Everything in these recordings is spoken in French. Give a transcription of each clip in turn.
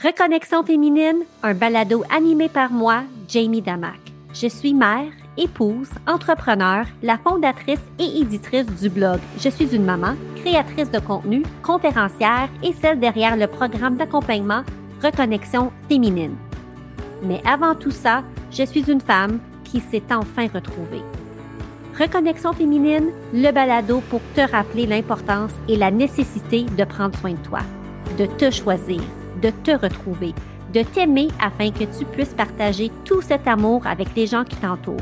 Reconnexion féminine, un balado animé par moi, Jamie Damac. Je suis mère, épouse, entrepreneur, la fondatrice et éditrice du blog Je suis une maman, créatrice de contenu, conférencière et celle derrière le programme d'accompagnement Reconnexion féminine. Mais avant tout ça, je suis une femme qui s'est enfin retrouvée. Reconnexion féminine, le balado pour te rappeler l'importance et la nécessité de prendre soin de toi, de te choisir de te retrouver, de t'aimer afin que tu puisses partager tout cet amour avec les gens qui t'entourent.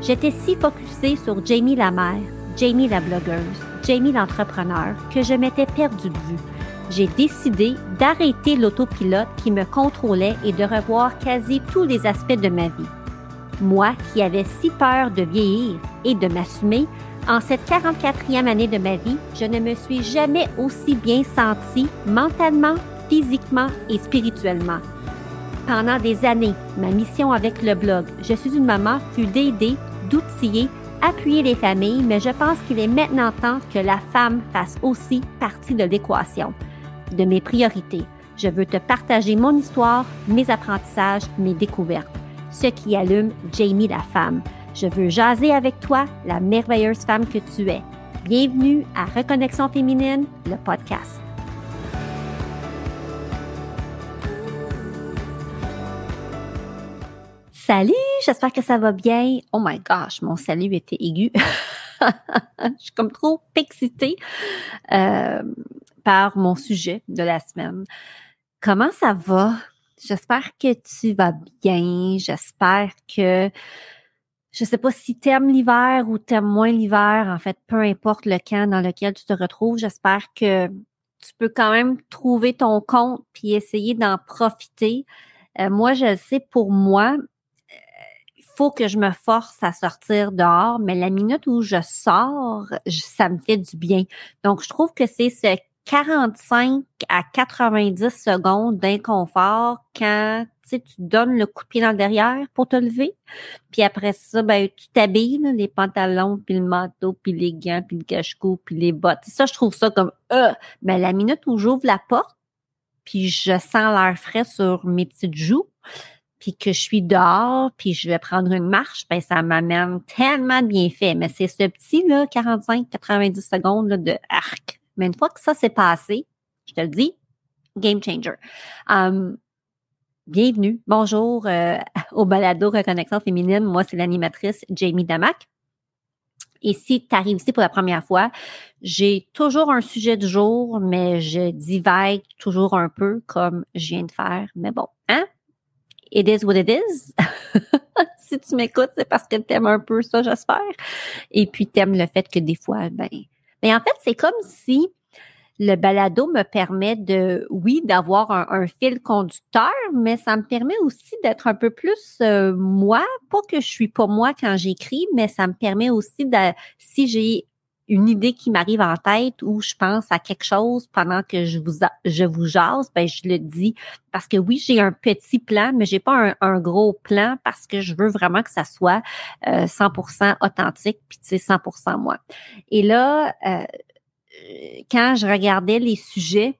J'étais si focusée sur Jamie la mère, Jamie la blogueuse, Jamie l'entrepreneur que je m'étais perdue de vue. J'ai décidé d'arrêter l'autopilote qui me contrôlait et de revoir quasi tous les aspects de ma vie. Moi qui avais si peur de vieillir et de m'assumer, en cette 44e année de ma vie, je ne me suis jamais aussi bien sentie mentalement, physiquement et spirituellement. Pendant des années, ma mission avec le blog Je suis une maman fut d'aider, d'outiller, appuyer les familles, mais je pense qu'il est maintenant temps que la femme fasse aussi partie de l'équation, de mes priorités. Je veux te partager mon histoire, mes apprentissages, mes découvertes, ce qui allume Jamie la femme. Je veux jaser avec toi, la merveilleuse femme que tu es. Bienvenue à Reconnexion féminine, le podcast. Salut, j'espère que ça va bien. Oh my gosh, mon salut était aigu. Je suis comme trop excitée euh, par mon sujet de la semaine. Comment ça va? J'espère que tu vas bien. J'espère que je sais pas si tu aimes l'hiver ou tu aimes moins l'hiver. En fait, peu importe le camp dans lequel tu te retrouves, j'espère que tu peux quand même trouver ton compte puis essayer d'en profiter. Euh, moi, je sais pour moi, que je me force à sortir dehors, mais la minute où je sors, ça me fait du bien. Donc, je trouve que c'est ce 45 à 90 secondes d'inconfort quand tu donnes le coup de pied dans derrière pour te lever. Puis après ça, ben, tu t'habilles, les pantalons, puis le manteau, puis les gants, puis le cache-cou, puis les bottes. Ça, je trouve ça comme euh. Mais la minute où j'ouvre la porte, puis je sens l'air frais sur mes petites joues, puis que je suis dehors, puis je vais prendre une marche, ben ça m'amène tellement de bienfaits. Mais c'est ce petit là, 45-90 secondes là, de arc. Mais une fois que ça s'est passé, je te le dis, game changer. Um, bienvenue, bonjour euh, au balado Reconnexion féminine. Moi, c'est l'animatrice Jamie Damac. Et si tu arrives ici pour la première fois, j'ai toujours un sujet du jour, mais je divague toujours un peu comme je viens de faire. Mais bon? It is what it is. si tu m'écoutes, c'est parce que tu aimes un peu ça, j'espère. Et puis, tu aimes le fait que des fois, ben, mais en fait, c'est comme si le balado me permet de, oui, d'avoir un, fil conducteur, mais ça me permet aussi d'être un peu plus euh, moi. Pas que je suis pas moi quand j'écris, mais ça me permet aussi de, si j'ai une idée qui m'arrive en tête ou je pense à quelque chose pendant que je vous je vous jase, ben je le dis parce que oui, j'ai un petit plan, mais j'ai pas un, gros plan parce que je veux vraiment que ça soit 100% euh, authentique puis tu sais 100% moi. Et là euh, quand je regardais les sujets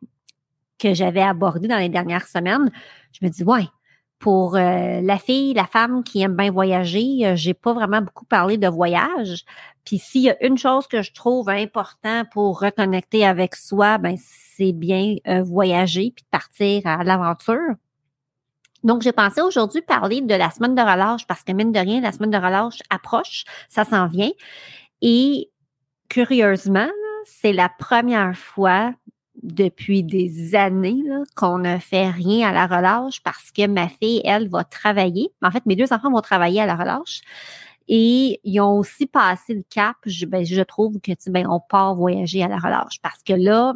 que j'avais abordés dans les dernières semaines, je me dis ouais, pour euh, la fille, la femme qui aime bien voyager, euh, j'ai pas vraiment beaucoup parlé de voyage. Puis s'il y a une chose que je trouve important pour reconnecter avec soi, ben c'est bien euh, voyager puis partir à l'aventure. Donc, j'ai pensé aujourd'hui parler de la semaine de relâche parce que mine de rien, la semaine de relâche approche, ça s'en vient. Et curieusement, c'est la première fois depuis des années qu'on ne fait rien à la relâche parce que ma fille, elle, va travailler. En fait, mes deux enfants vont travailler à la relâche. Et ils ont aussi passé le cap. Je, ben, je trouve que ben, on part voyager à la relâche. Parce que là,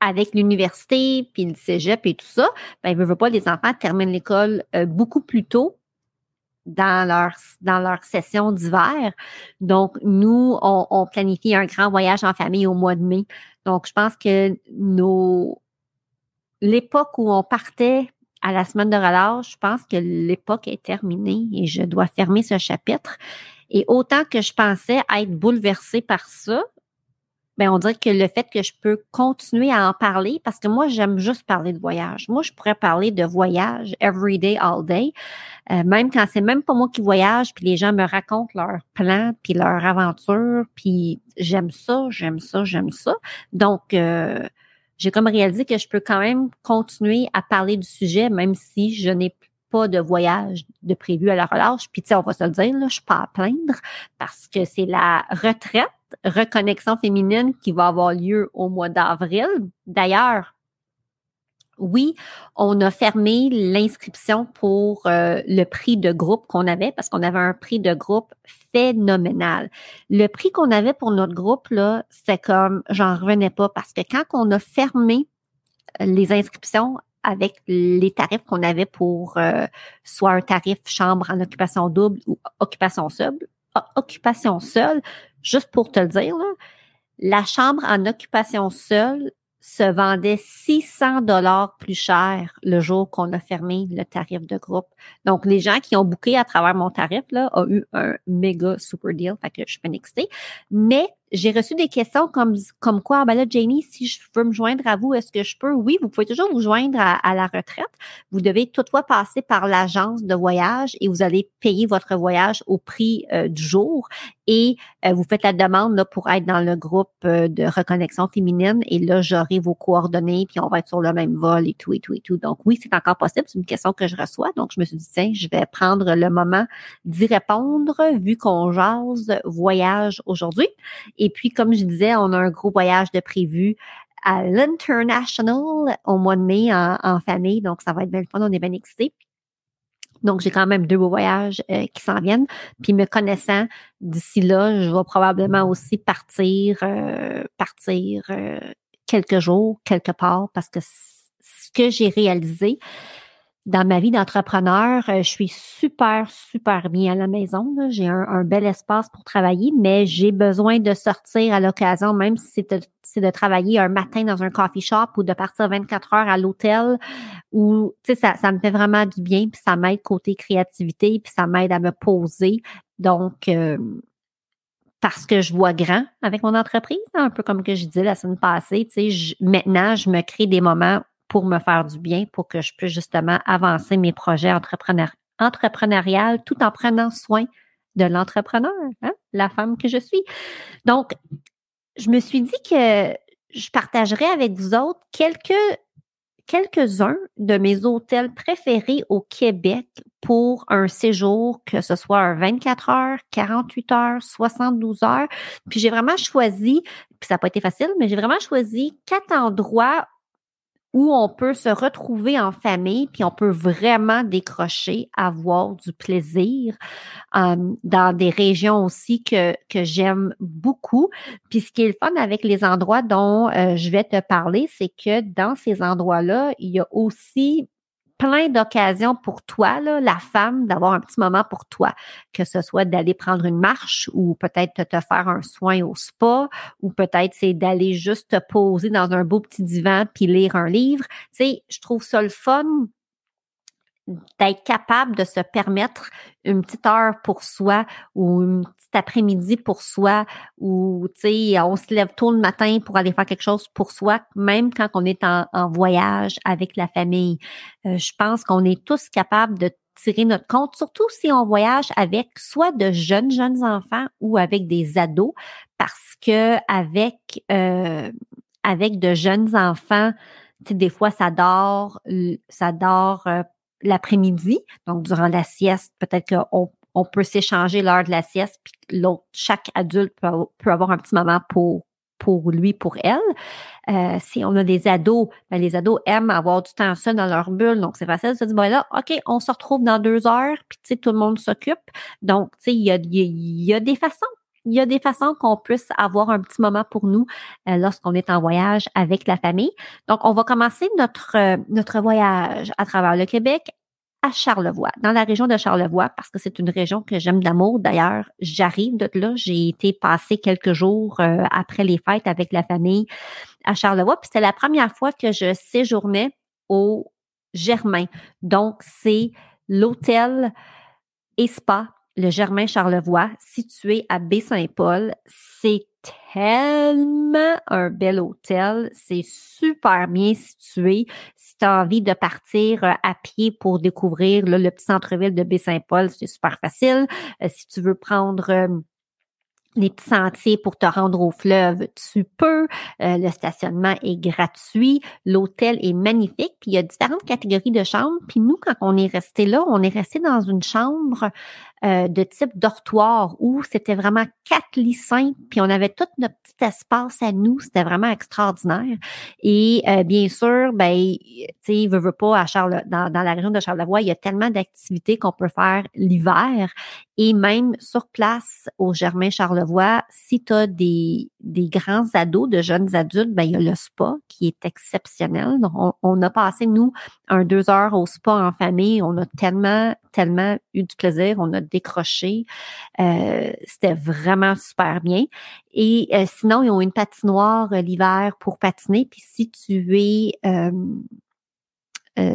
avec l'université, puis le cégep et tout ça, ben, veut pas, les enfants terminent l'école euh, beaucoup plus tôt dans leur, dans leur session d'hiver. Donc, nous, on, on, planifie un grand voyage en famille au mois de mai. Donc, je pense que nos l'époque où on partait à la semaine de relâche, je pense que l'époque est terminée et je dois fermer ce chapitre. Et autant que je pensais être bouleversée par ça, ben on dirait que le fait que je peux continuer à en parler, parce que moi, j'aime juste parler de voyage. Moi, je pourrais parler de voyage every day, all day, euh, même quand c'est même pas moi qui voyage, puis les gens me racontent leurs plans, puis leur aventure, puis j'aime ça, j'aime ça, j'aime ça. Donc, euh, j'ai comme réalisé que je peux quand même continuer à parler du sujet, même si je n'ai pas de voyage de prévu à la relâche. Puis, tu sais, on va se le dire, là, je suis pas à plaindre parce que c'est la retraite, reconnexion féminine qui va avoir lieu au mois d'avril. D'ailleurs, oui, on a fermé l'inscription pour euh, le prix de groupe qu'on avait parce qu'on avait un prix de groupe phénoménal. Le prix qu'on avait pour notre groupe, là, c'était comme, j'en revenais pas parce que quand on a fermé euh, les inscriptions avec les tarifs qu'on avait pour euh, soit un tarif chambre en occupation double ou occupation seule, occupation seule, juste pour te le dire, là, la chambre en occupation seule se vendait 600 dollars plus cher le jour qu'on a fermé le tarif de groupe. Donc, les gens qui ont booké à travers mon tarif là, ont eu un méga super deal. Fait que je suis excitée. Mais j'ai reçu des questions comme, comme quoi, ben là, Jamie, si je veux me joindre à vous, est-ce que je peux? Oui, vous pouvez toujours vous joindre à, la retraite. Vous devez toutefois passer par l'agence de voyage et vous allez payer votre voyage au prix euh, du jour et euh, vous faites la demande là, pour être dans le groupe euh, de reconnexion féminine et là, j'aurai vos coordonnées puis on va être sur le même vol et tout et tout et tout. Donc oui, c'est encore possible. C'est une question que je reçois. Donc, je me suis dit, tiens, je vais prendre le moment d'y répondre vu qu'on jase voyage aujourd'hui. Et puis, comme je disais, on a un gros voyage de prévu à l'International au mois de mai en, famille. Donc, ça va être bien le fun. On est bien excités. Donc, j'ai quand même deux beaux voyages euh, qui s'en viennent. Puis, me connaissant, d'ici là, je vais probablement aussi partir, euh, partir euh, quelques jours, quelque part, parce que ce que j'ai réalisé, dans ma vie d'entrepreneur, euh, je suis super, super bien à la maison. J'ai un, bel espace pour travailler, mais j'ai besoin de sortir à l'occasion, même si c'est de, travailler un matin dans un coffee shop ou de partir 24 heures à l'hôtel, ou tu sais, ça, ça me fait vraiment du bien, puis ça m'aide côté créativité, puis ça m'aide à me poser. Donc, euh, parce que je vois grand avec mon entreprise, un peu comme que je disais la semaine passée, tu sais, maintenant, je me crée des moments pour me faire du bien, pour que je puisse justement avancer mes projets entrepreneur, entrepreneuriales tout en prenant soin de l'entrepreneur, hein, la femme que je suis. Donc, je me suis dit que je partagerai avec vous autres quelques quelques-uns de mes hôtels préférés au Québec pour un séjour, que ce soit un 24 heures, 48 heures, 72 heures. Puis j'ai vraiment choisi, puis ça n'a pas été facile, mais j'ai vraiment choisi quatre endroits où on peut se retrouver en famille, puis on peut vraiment décrocher, avoir du plaisir dans des régions aussi que, que j'aime beaucoup. Puis ce qui est le fun avec les endroits dont euh, je vais te parler, c'est que dans ces endroits-là, il y a aussi plein d'occasions pour toi, là, la femme, d'avoir un petit moment pour toi, que ce soit d'aller prendre une marche ou peut-être te faire un soin au spa ou peut-être c'est d'aller juste te poser dans un beau petit divan puis lire un livre. Tu sais, je trouve ça le fun d'être capable de se permettre une petite heure pour soi ou une petite après-midi pour soi ou, tu sais, on se lève tôt le matin pour aller faire quelque chose pour soi, même quand on est en, voyage avec la famille. Euh, je pense qu'on est tous capables de tirer notre compte, surtout si on voyage avec soit de jeunes, jeunes enfants ou avec des ados, parce que avec, euh, avec de jeunes enfants, des fois, ça dort, ça dort euh, l'après-midi, donc durant la sieste, peut-être qu'on on peut s'échanger l'heure de la sieste, puis l'autre, chaque adulte peut, avoir un petit moment pour pour lui, pour elle. Euh, si on a des ados, ben les ados aiment avoir du temps seul dans leur bulle, donc c'est facile de se dire, ben là, OK, on se retrouve dans deux heures, puis tu sais, tout le monde s'occupe. Donc, tu sais, il y a, y a des façons il y a des façons qu'on puisse avoir un petit moment pour nous euh, lorsqu'on est en voyage avec la famille. Donc, on va commencer notre, euh, notre voyage à travers le Québec à Charlevoix, dans la région de Charlevoix, parce que c'est une région que j'aime d'amour. D'ailleurs, j'arrive de là. J'ai été passer quelques jours euh, après les fêtes avec la famille à Charlevoix. Puis c'était la première fois que je séjournais au Germain. Donc, c'est l'hôtel et spa le Germain Charlevoix, situé à Baie-Saint-Paul. C'est tellement un bel hôtel. C'est super bien situé. Si tu as envie de partir euh, à pied pour découvrir le petit centre-ville de Baie-Saint-Paul, c'est super facile. Euh, si tu veux prendre euh, les petits sentiers pour te rendre au fleuve, tu peux. le stationnement est gratuit. L'hôtel est magnifique. Puis il y a différentes catégories de chambres. Puis nous, quand on est resté là, on est resté dans une chambre euh, de type dortoir où c'était vraiment quatre lits simples, puis on avait tout notre petit espace à nous. C'était vraiment extraordinaire. Et euh, bien sûr, ben, tu sais, veut, pas à Charles, dans, dans la région de Charlevoix, il y a tellement d'activités qu'on peut faire l'hiver. Et même sur place au Germain Charlevoix, si tu as des, des grands ados, de jeunes adultes, ben, il y a le spa qui est exceptionnel. Donc, on, on a passé, nous, un deux heures au spa en famille. On a tellement, tellement eu du plaisir. On a décroché. Euh, c'était vraiment super bien. Et euh, sinon, ils ont une patinoire euh, l'hiver pour patiner. Puis si tu es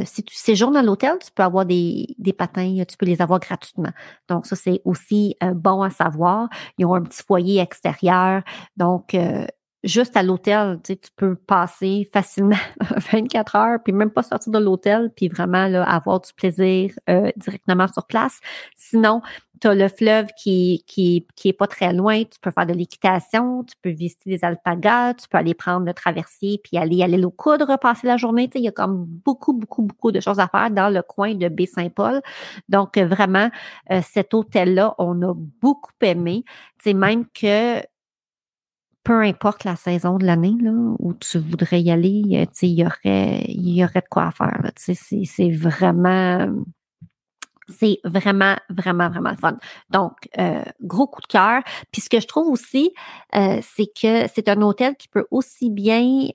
si tu séjournes dans l'hôtel, tu peux avoir des, des, patins, tu peux les avoir gratuitement. Donc, ça, c'est aussi bon à savoir. Ils ont un petit foyer extérieur. Donc, juste à l'hôtel, tu, sais, peux passer facilement 24 heures, puis même pas sortir de l'hôtel, puis vraiment avoir du plaisir euh, directement sur place. Sinon, tu as le fleuve qui, qui, qui est pas très loin, tu peux faire de l'équitation, tu peux visiter des alpagas, tu peux aller prendre le traversier, puis aller à l'île aux coudres, passer la journée. Tu il y a comme beaucoup, beaucoup, beaucoup de choses à faire dans le coin de Baie-Saint-Paul. Donc, vraiment, euh, cet hôtel-là, on a beaucoup aimé. Même que peu importe la saison de l'année là, où tu voudrais y aller, euh, il y aurait, y aurait de quoi faire. C'est vraiment, c'est vraiment, vraiment, vraiment fun. Donc, euh, gros coup de cœur. Puis ce que je trouve aussi, euh, c'est que c'est un hôtel qui peut aussi bien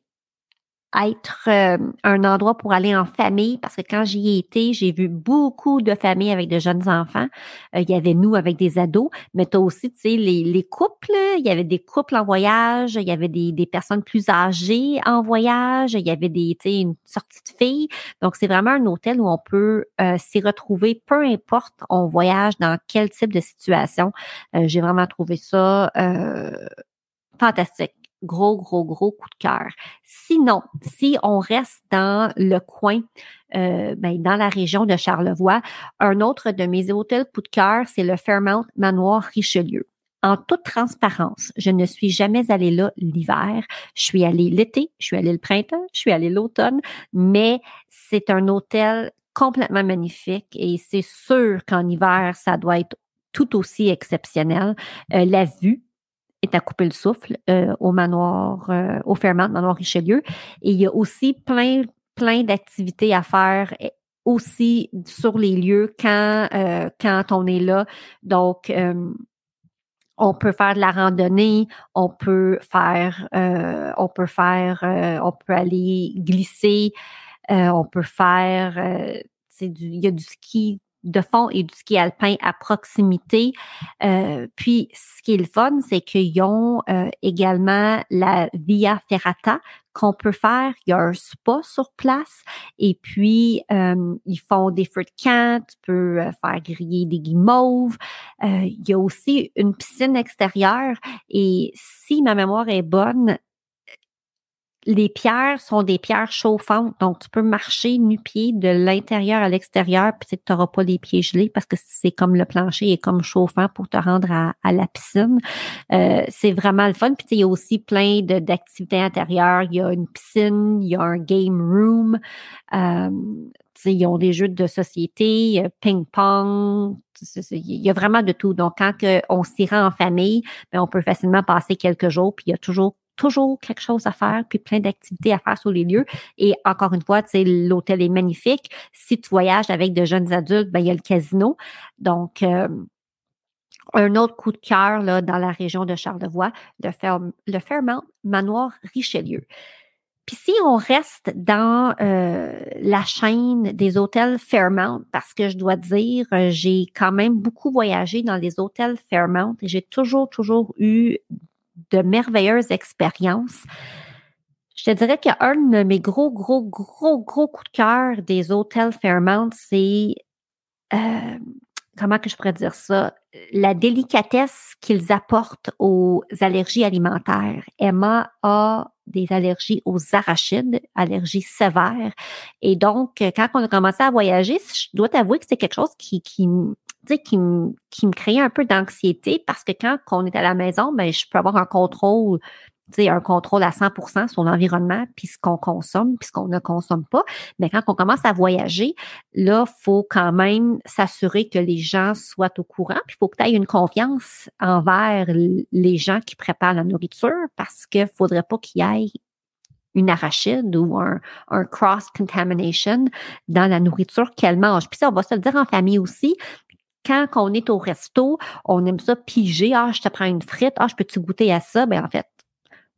être euh, un endroit pour aller en famille parce que quand j'y ai été, j'ai vu beaucoup de familles avec de jeunes enfants. Euh, il y avait nous avec des ados, mais tu as aussi, tu sais, les, les, couples. Il y avait des couples en voyage, il y avait des, des personnes plus âgées en voyage, il y avait des, tu sais, une sortie de filles. Donc, c'est vraiment un hôtel où on peut euh, s'y retrouver, peu importe on voyage dans quel type de situation. j'ai vraiment trouvé ça fantastique gros, gros, gros coup de cœur. Sinon, si on reste dans le coin, euh, ben, dans la région de Charlevoix, un autre de mes hôtels coup de cœur, c'est le Fairmount Manoir Richelieu. En toute transparence, je ne suis jamais allée là l'hiver. Je suis allée l'été, je suis allée le printemps, je suis allée l'automne, mais c'est un hôtel complètement magnifique et c'est sûr qu'en hiver, ça doit être tout aussi exceptionnel. Euh, la vue, est à couper le souffle euh, au manoir, euh, au manoir Richelieu. Et il y a aussi plein, plein d'activités à faire aussi sur les lieux quand, euh, quand on est là. Donc, on peut faire de la randonnée, on peut faire, on peut faire, on peut aller glisser, on peut faire, c'est du, il y a du ski de fond et du ski alpin à proximité. Euh, puis, ce qui est le fun, c'est qu'ils ont euh, également la Via Ferrata qu'on peut faire. Il y a un spa sur place et puis euh, ils font des feux de camp. Tu peux faire griller des guimauves. il y a aussi une piscine extérieure et si ma mémoire est bonne, les pierres sont des pierres chauffantes, donc tu peux marcher nu-pied de l'intérieur à l'extérieur, puis tu n'auras pas les pieds gelés parce que c'est comme le plancher est comme chauffant pour te rendre à, la piscine. Euh, c'est vraiment le fun. Puis il y a aussi plein d'activités intérieures. Il y a une piscine, il y a un game room. Euh, ils ont des jeux de société, ping-pong, il y a vraiment de tout. Donc, quand on s'y rend en famille, ben, on peut facilement passer quelques jours, puis il y a toujours toujours quelque chose à faire, puis plein d'activités à faire sur les lieux. Et encore une fois, l'hôtel est magnifique. Si tu voyages avec de jeunes adultes, ben, il y a le casino. Donc, euh, un autre coup de cœur là, dans la région de Charlevoix, le, le Fairmount Manoir Richelieu. Puis si on reste dans euh, la chaîne des hôtels Fairmount, parce que je dois dire, euh, j'ai quand même beaucoup voyagé dans les hôtels Fairmount et j'ai toujours, toujours eu de merveilleuses expériences. Je te dirais qu'un de mes gros, gros, gros, gros coups de cœur des hôtels Fairmount, c'est euh, comment que je pourrais dire ça, la délicatesse qu'ils apportent aux allergies alimentaires. Emma a des allergies aux arachides, allergies sévères. Et donc, quand on a commencé à voyager, je dois t'avouer que c'est quelque chose qui, qui, qui, qui me créait un peu d'anxiété parce que quand on est à la maison, ben, je peux avoir un contrôle un contrôle à 100% sur l'environnement, puis ce qu'on consomme, puis ce qu'on ne consomme pas. Mais quand on commence à voyager, là, faut quand même s'assurer que les gens soient au courant, puis il faut que tu aies une confiance envers les gens qui préparent la nourriture, parce qu'il ne faudrait pas qu'il y ait une arachide ou un, cross-contamination dans la nourriture qu'elle mange. Puis ça, on va se le dire en famille aussi, quand on est au resto, on aime ça piger. Ah, je te prends une frite. Ah, je peux-tu goûter à ça? Ben, en fait,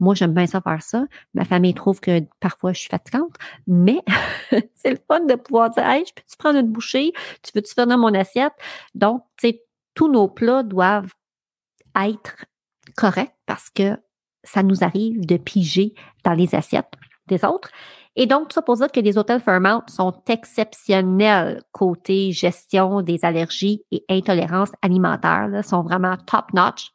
moi, j'aime bien ça faire ça. Ma famille trouve que parfois je suis fatigante, mais c'est le fun de pouvoir dire Hey, je peux-tu prendre une bouchée? Tu veux-tu faire dans mon assiette? Donc, tu sais, tous nos plats doivent être corrects parce que ça nous arrive de piger dans les assiettes des autres. Et donc, tout ça pour dire que les hôtels Fairmount sont exceptionnels côté gestion des allergies et intolérances alimentaires. Là, sont vraiment top-notch.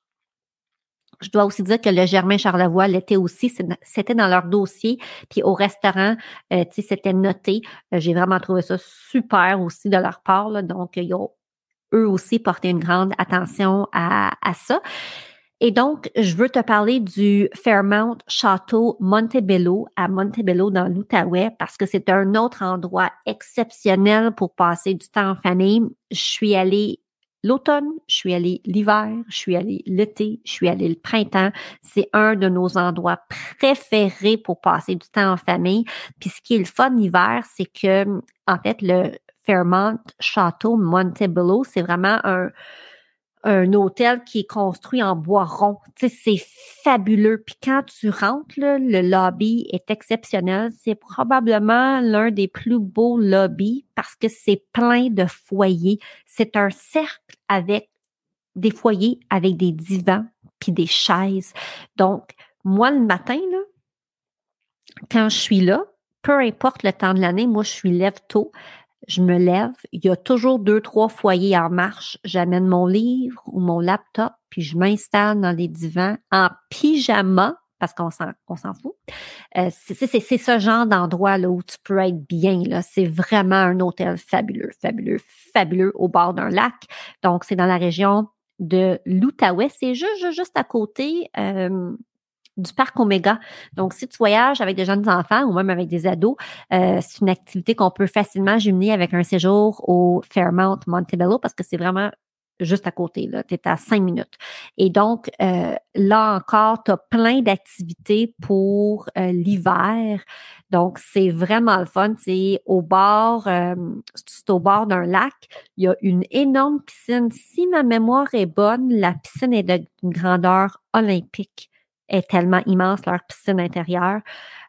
Je dois aussi dire que le Germain Charlevoix l'était aussi, c'était dans leur dossier. Puis au restaurant, euh, tu sais, c'était noté. Euh, j'ai vraiment trouvé ça super aussi de leur part. Donc, ils ont eux aussi porté une grande attention à ça. Et donc, je veux te parler du Fairmount Château Montebello à Montebello dans l'Outaouais parce que c'est un autre endroit exceptionnel pour passer du temps en famille. Je suis allée l'automne, je suis allée l'hiver, je suis allée l'été, je suis allée le printemps. C'est un de nos endroits préférés pour passer du temps en famille. Puis ce qui est le fun l'hiver, c'est que, en fait, le Fairmont Château Montebello, c'est vraiment un, un hôtel qui est construit en bois rond. Tu sais, c'est fabuleux. Puis quand tu rentres, le lobby est exceptionnel. C'est probablement l'un des plus beaux lobbies parce que c'est plein de foyers. C'est un cercle avec des foyers avec des divans puis des chaises. Donc, moi, le matin, là, quand je suis là, peu importe le temps de l'année, moi, je suis lève tôt je me lève, il y a toujours deux, trois foyers en marche. J'amène mon livre ou mon laptop, puis je m'installe dans les divans en pyjama, parce qu'on s'en, fout. Euh, c'est, ce genre d'endroit là où tu peux être bien. C'est vraiment un hôtel fabuleux, fabuleux, fabuleux au bord d'un lac. Donc, c'est dans la région de l'Outaouais. C'est juste, juste à côté. Euh, du parc Omega. Donc, si tu voyages avec des jeunes enfants ou même avec des ados, euh, c'est une activité qu'on peut facilement jumeler avec un séjour au Fairmount Montebello parce que c'est vraiment juste à côté, là. Tu es à cinq minutes. Et donc, euh, là encore, tu as plein d'activités pour euh, l'hiver. Donc, c'est vraiment le fun. C'est au bord, c'est au bord d'un lac. Il y a une énorme piscine. Si ma mémoire est bonne, la piscine est d'une grandeur olympique est tellement immense, leur piscine intérieure.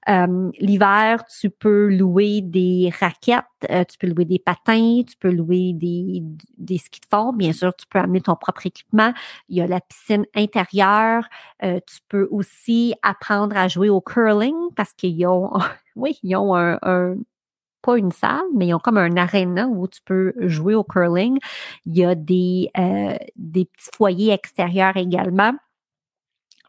Euh, l'hiver, tu peux louer des raquettes, euh, tu peux louer des patins, tu peux louer des, des skis de fond. Bien sûr, tu peux amener ton propre équipement. Il y a la piscine intérieure. Euh, tu peux aussi apprendre à jouer au curling parce qu'ils ont, oui, ils ont un, pas une salle, mais ils ont comme un aréna où tu peux jouer au curling. Il y a des, des petits foyers extérieurs également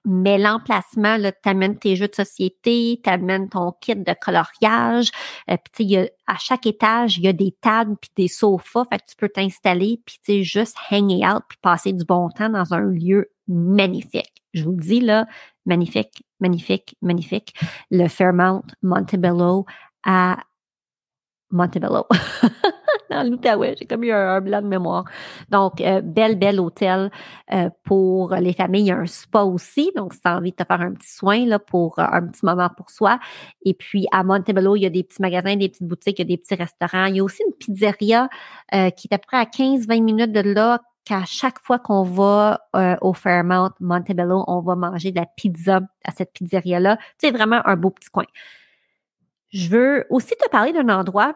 mais l'emplacement, tu amènes tes jeux de société, tu amènes ton kit de coloriage. Euh, puis, a, à chaque étage, il y a des tables puis des sofas. Fait que tu peux t'installer puis, tu juste hang out puis passer du bon temps dans un lieu magnifique. Je vous le dis, là, magnifique, magnifique, magnifique. Le Fairmount Montebello à Montebello. dans l'Outaouais. J'ai comme eu un, blanc de mémoire. Donc, euh, belle, belle hôtel euh, pour les familles. Il y a un spa aussi. Donc, si tu as envie de te faire un petit soin là, pour euh, un petit moment pour soi. Et puis, à Montebello, il y a des petits magasins, des petites boutiques, il y a des petits restaurants. Il y a aussi une pizzeria qui est à peu près à 15-20 minutes de là qu'à chaque fois qu'on va au Fairmount Montebello, on va manger de la pizza à cette pizzeria-là. C'est vraiment un beau petit coin. Je veux aussi te parler d'un endroit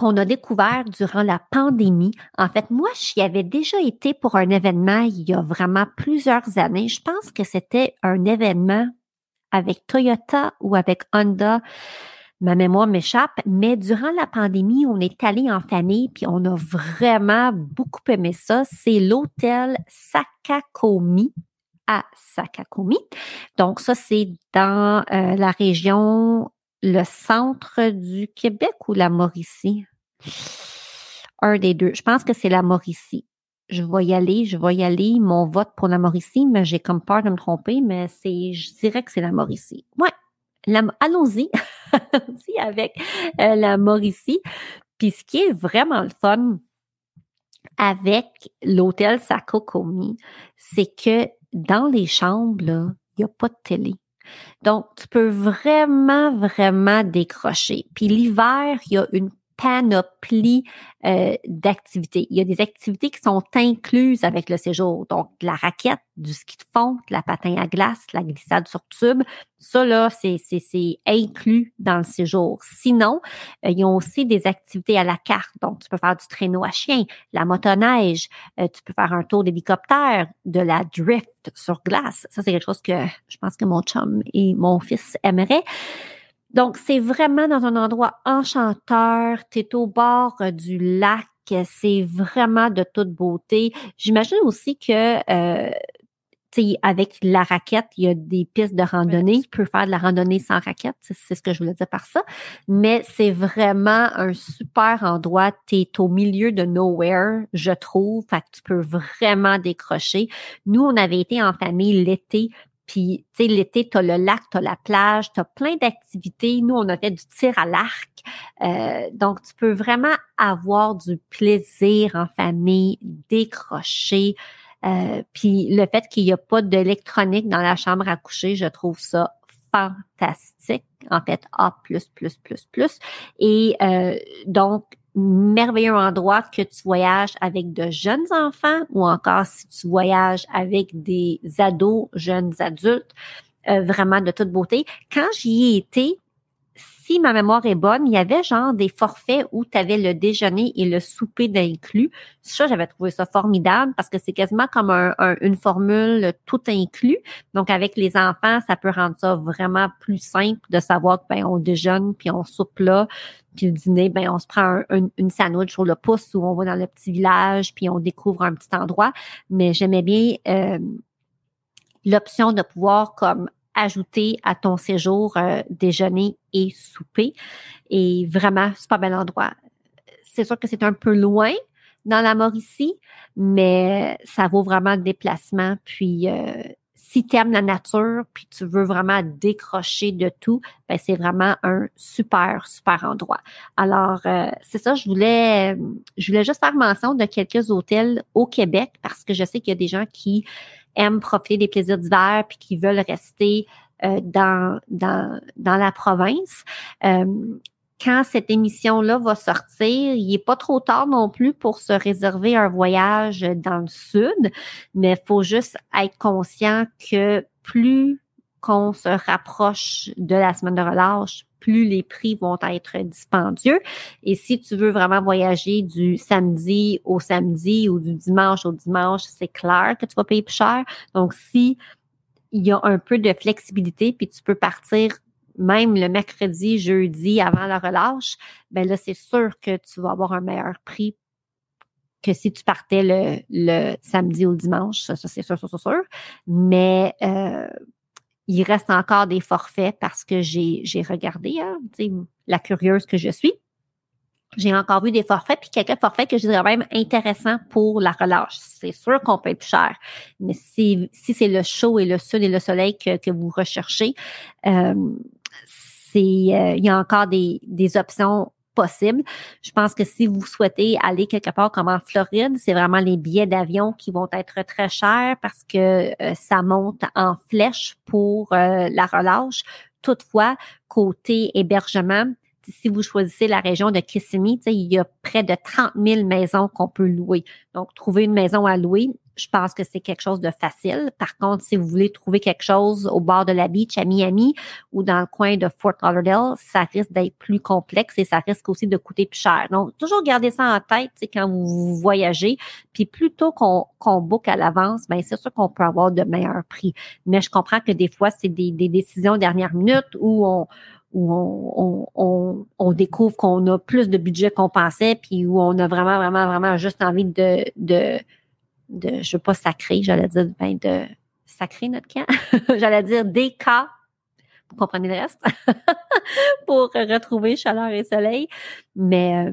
qu'on a découvert durant la pandémie. En fait, moi, j'y avais déjà été pour un événement il y a vraiment plusieurs années. Je pense que c'était un événement avec Toyota ou avec Honda ma mémoire m'échappe, mais durant la pandémie, on est allé en famille, puis on a vraiment beaucoup aimé ça. C'est l'hôtel Sakakomi à Sakakomi. Donc, ça, c'est dans euh, la région, le centre du Québec ou la Mauricie? Un des deux. Je pense que c'est la Mauricie. Je vais y aller, je vais y aller. Mon vote pour la Mauricie, mais j'ai comme peur de me tromper, mais c'est, je dirais que c'est la Mauricie. Ouais. allons-y. allons-y avec euh, la Mauricie. Puis ce qui est vraiment le fun avec l'hôtel Sakokomi, c'est que dans les chambres, il n'y a pas de télé. Donc, tu peux vraiment, vraiment décrocher. Puis l'hiver, il y a une panoplie euh, d'activités. Il y a des activités qui sont incluses avec le séjour. Donc, la raquette, du ski de fond, la patin à glace, la glissade sur tube. Ça, là, c'est, inclus dans le séjour. Sinon, euh, ils ont aussi des activités à la carte. Donc, tu peux faire du traîneau à chien, la motoneige, euh, tu peux faire un tour d'hélicoptère, de la drift sur glace. Ça, c'est quelque chose que je pense que mon chum et mon fils aimeraient. Donc, c'est vraiment dans un endroit enchanteur. Tu es au bord euh, du lac. C'est vraiment de toute beauté. J'imagine aussi que euh, avec la raquette, il y a des pistes de randonnée. Tu peux faire de la randonnée sans raquette, c'est ce que je voulais dire par ça. Mais c'est vraiment un super endroit. Tu es au milieu de nowhere, je trouve. Fait que tu peux vraiment décrocher. Nous, on avait été en famille l'été, puis, tu sais, l'été, tu as le lac, tu as la plage, tu as plein d'activités. Nous, on a fait du tir à l'arc. Euh, donc, tu peux vraiment avoir du plaisir en famille, décrocher. Euh, puis, le fait qu'il n'y a pas d'électronique dans la chambre à coucher, je trouve ça fantastique. En fait, A+++++. Et euh, donc, merveilleux endroit que tu voyages avec de jeunes enfants ou encore si tu voyages avec des ados, jeunes adultes, euh, vraiment de toute beauté. Quand j'y ai été, si ma mémoire est bonne, il y avait genre des forfaits où tu avais le déjeuner et le souper d'inclus. Ça, j'avais trouvé ça formidable parce que c'est quasiment comme une formule tout inclus. Donc, avec les enfants, ça peut rendre ça vraiment plus simple de savoir que ben, on déjeune puis on soupe là. Puis le dîner, ben, on se prend une sandwich sur le pouce ou on va dans le petit village puis on découvre un petit endroit. Mais j'aimais bien euh, l'option de pouvoir comme ajouter à ton séjour euh, déjeuner et souper. Et vraiment, c'est pas bel endroit. C'est sûr que c'est un peu loin dans la Mauricie, mais ça vaut vraiment le déplacement. Puis, euh, si tu aimes la nature, puis tu veux vraiment décrocher de tout, ben c'est vraiment un super, super endroit. Alors, euh, c'est ça, je voulais, je voulais juste faire mention de quelques hôtels au Québec parce que je sais qu'il y a des gens qui aiment profiter des plaisirs d'hiver puis qui veulent rester euh, dans, dans, dans la province. Euh, quand cette émission-là va sortir, il n'est pas trop tard non plus pour se réserver un voyage dans le sud, mais il faut juste être conscient que plus qu'on se rapproche de la semaine de relâche, plus les prix vont être dispendieux. Et si tu veux vraiment voyager du samedi au samedi ou du dimanche au dimanche, c'est clair que tu vas payer plus cher. Donc, si il y a un peu de flexibilité, puis tu peux partir même le mercredi, jeudi avant la relâche, ben là, c'est sûr que tu vas avoir un meilleur prix que si tu partais le, samedi ou le dimanche. Ça, c'est sûr, sûr, sûr, sûr. Mais euh, il reste encore des forfaits parce que j'ai, regardé, hein, la curieuse que je suis. J'ai encore vu des forfaits, puis quelques forfaits que je dirais même intéressants pour la relâche. C'est sûr qu'on peut être plus cher, mais si, si c'est le chaud et le sud et le soleil que, que vous recherchez, euh, c'est euh, il y a encore des, des options possible. Je pense que si vous souhaitez aller quelque part comme en Floride, c'est vraiment les billets d'avion qui vont être très chers parce que euh, ça monte en flèche pour euh, la relâche. Toutefois, côté hébergement, si vous choisissez la région de Kissimmee, il y a près de 30 000 maisons qu'on peut louer. Donc, trouver une maison à louer, je pense que c'est quelque chose de facile. Par contre, si vous voulez trouver quelque chose au bord de la beach à Miami ou dans le coin de Fort Lauderdale, ça risque d'être plus complexe et ça risque aussi de coûter plus cher. Donc, toujours garder ça en tête quand vous voyagez. Puis plutôt qu'on qu'on book à l'avance, ben c'est sûr qu'on peut avoir de meilleurs prix. Mais je comprends que des fois, c'est des, des décisions dernière minute où on où on, découvre qu'on a plus de budget qu'on pensait, puis où on a vraiment, vraiment, vraiment juste envie de, je veux pas sacrer, j'allais dire, ben de sacrer notre camp, j'allais dire des cas, vous comprenez le reste, pour retrouver chaleur et soleil. Mais, euh,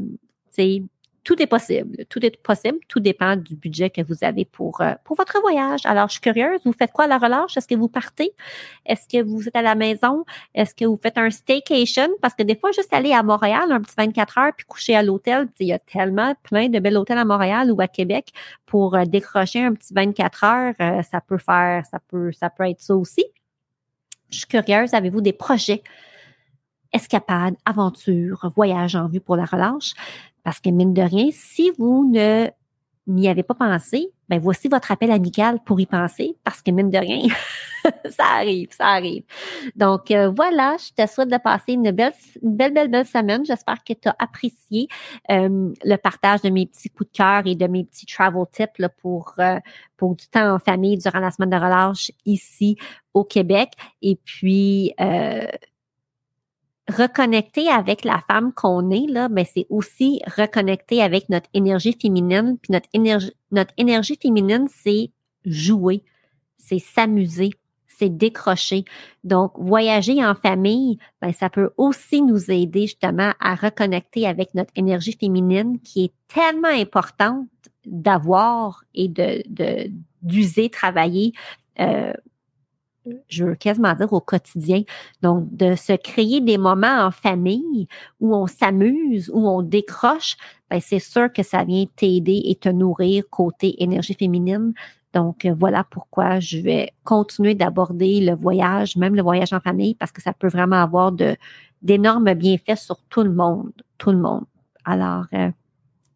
tu tout est possible. Tout est possible. Tout dépend du budget que vous avez pour, euh, pour votre voyage. Alors, je suis curieuse. Vous faites quoi à la relâche? Est-ce que vous partez? Est-ce que vous êtes à la maison? Est-ce que vous faites un staycation? Parce que des fois, juste aller à Montréal un petit 24 heures puis coucher à l'hôtel, il y a tellement plein de belles hôtels à Montréal ou à Québec pour euh, décrocher un petit 24 heures. Euh, ça peut faire, ça peut, ça peut être ça aussi. Je suis curieuse. Avez-vous des projets? escapades, aventures, voyages en vue pour la relâche? Parce que mine de rien, si vous ne n'y avez pas pensé, ben voici votre appel amical pour y penser, parce que mine de rien, ça arrive, ça arrive. Donc euh, voilà, je te souhaite de passer une belle, une belle, belle, belle semaine. J'espère que tu as apprécié euh, le partage de mes petits coups de cœur et de mes petits travel tips là, pour, euh, pour du temps en famille durant la semaine de relâche ici au Québec. Et puis reconnecter avec la femme qu'on est, là, ben, c'est aussi reconnecter avec notre énergie féminine. Puis notre énergie, notre énergie féminine, c'est jouer, c'est s'amuser, c'est décrocher. Donc, voyager en famille, ben, ça peut aussi nous aider justement à reconnecter avec notre énergie féminine qui est tellement importante d'avoir et de, d'user, travailler euh, je veux quasiment dire au quotidien. Donc, de se créer des moments en famille où on s'amuse, où on décroche, ben c'est sûr que ça vient t'aider et te nourrir côté énergie féminine. Donc, euh, voilà pourquoi je vais continuer d'aborder le voyage, même le voyage en famille, parce que ça peut vraiment avoir d'énormes bienfaits sur tout le monde, tout le monde. Alors, euh,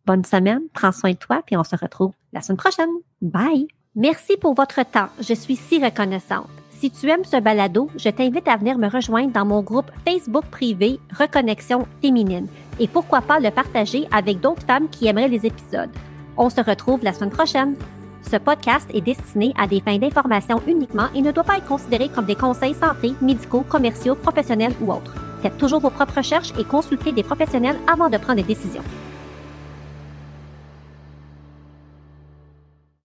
bonne semaine, prends soin de toi, puis on se retrouve la semaine prochaine. Bye! Merci pour votre temps. Je suis si reconnaissante. Si tu aimes ce balado, je t'invite à venir me rejoindre dans mon groupe Facebook privé Reconnexion féminine et pourquoi pas le partager avec d'autres femmes qui aimeraient les épisodes. On se retrouve la semaine prochaine. Ce podcast est destiné à des fins d'information uniquement et ne doit pas être considéré comme des conseils santé, médicaux, commerciaux, professionnels ou autres. Faites toujours vos propres recherches et consultez des professionnels avant de prendre des décisions.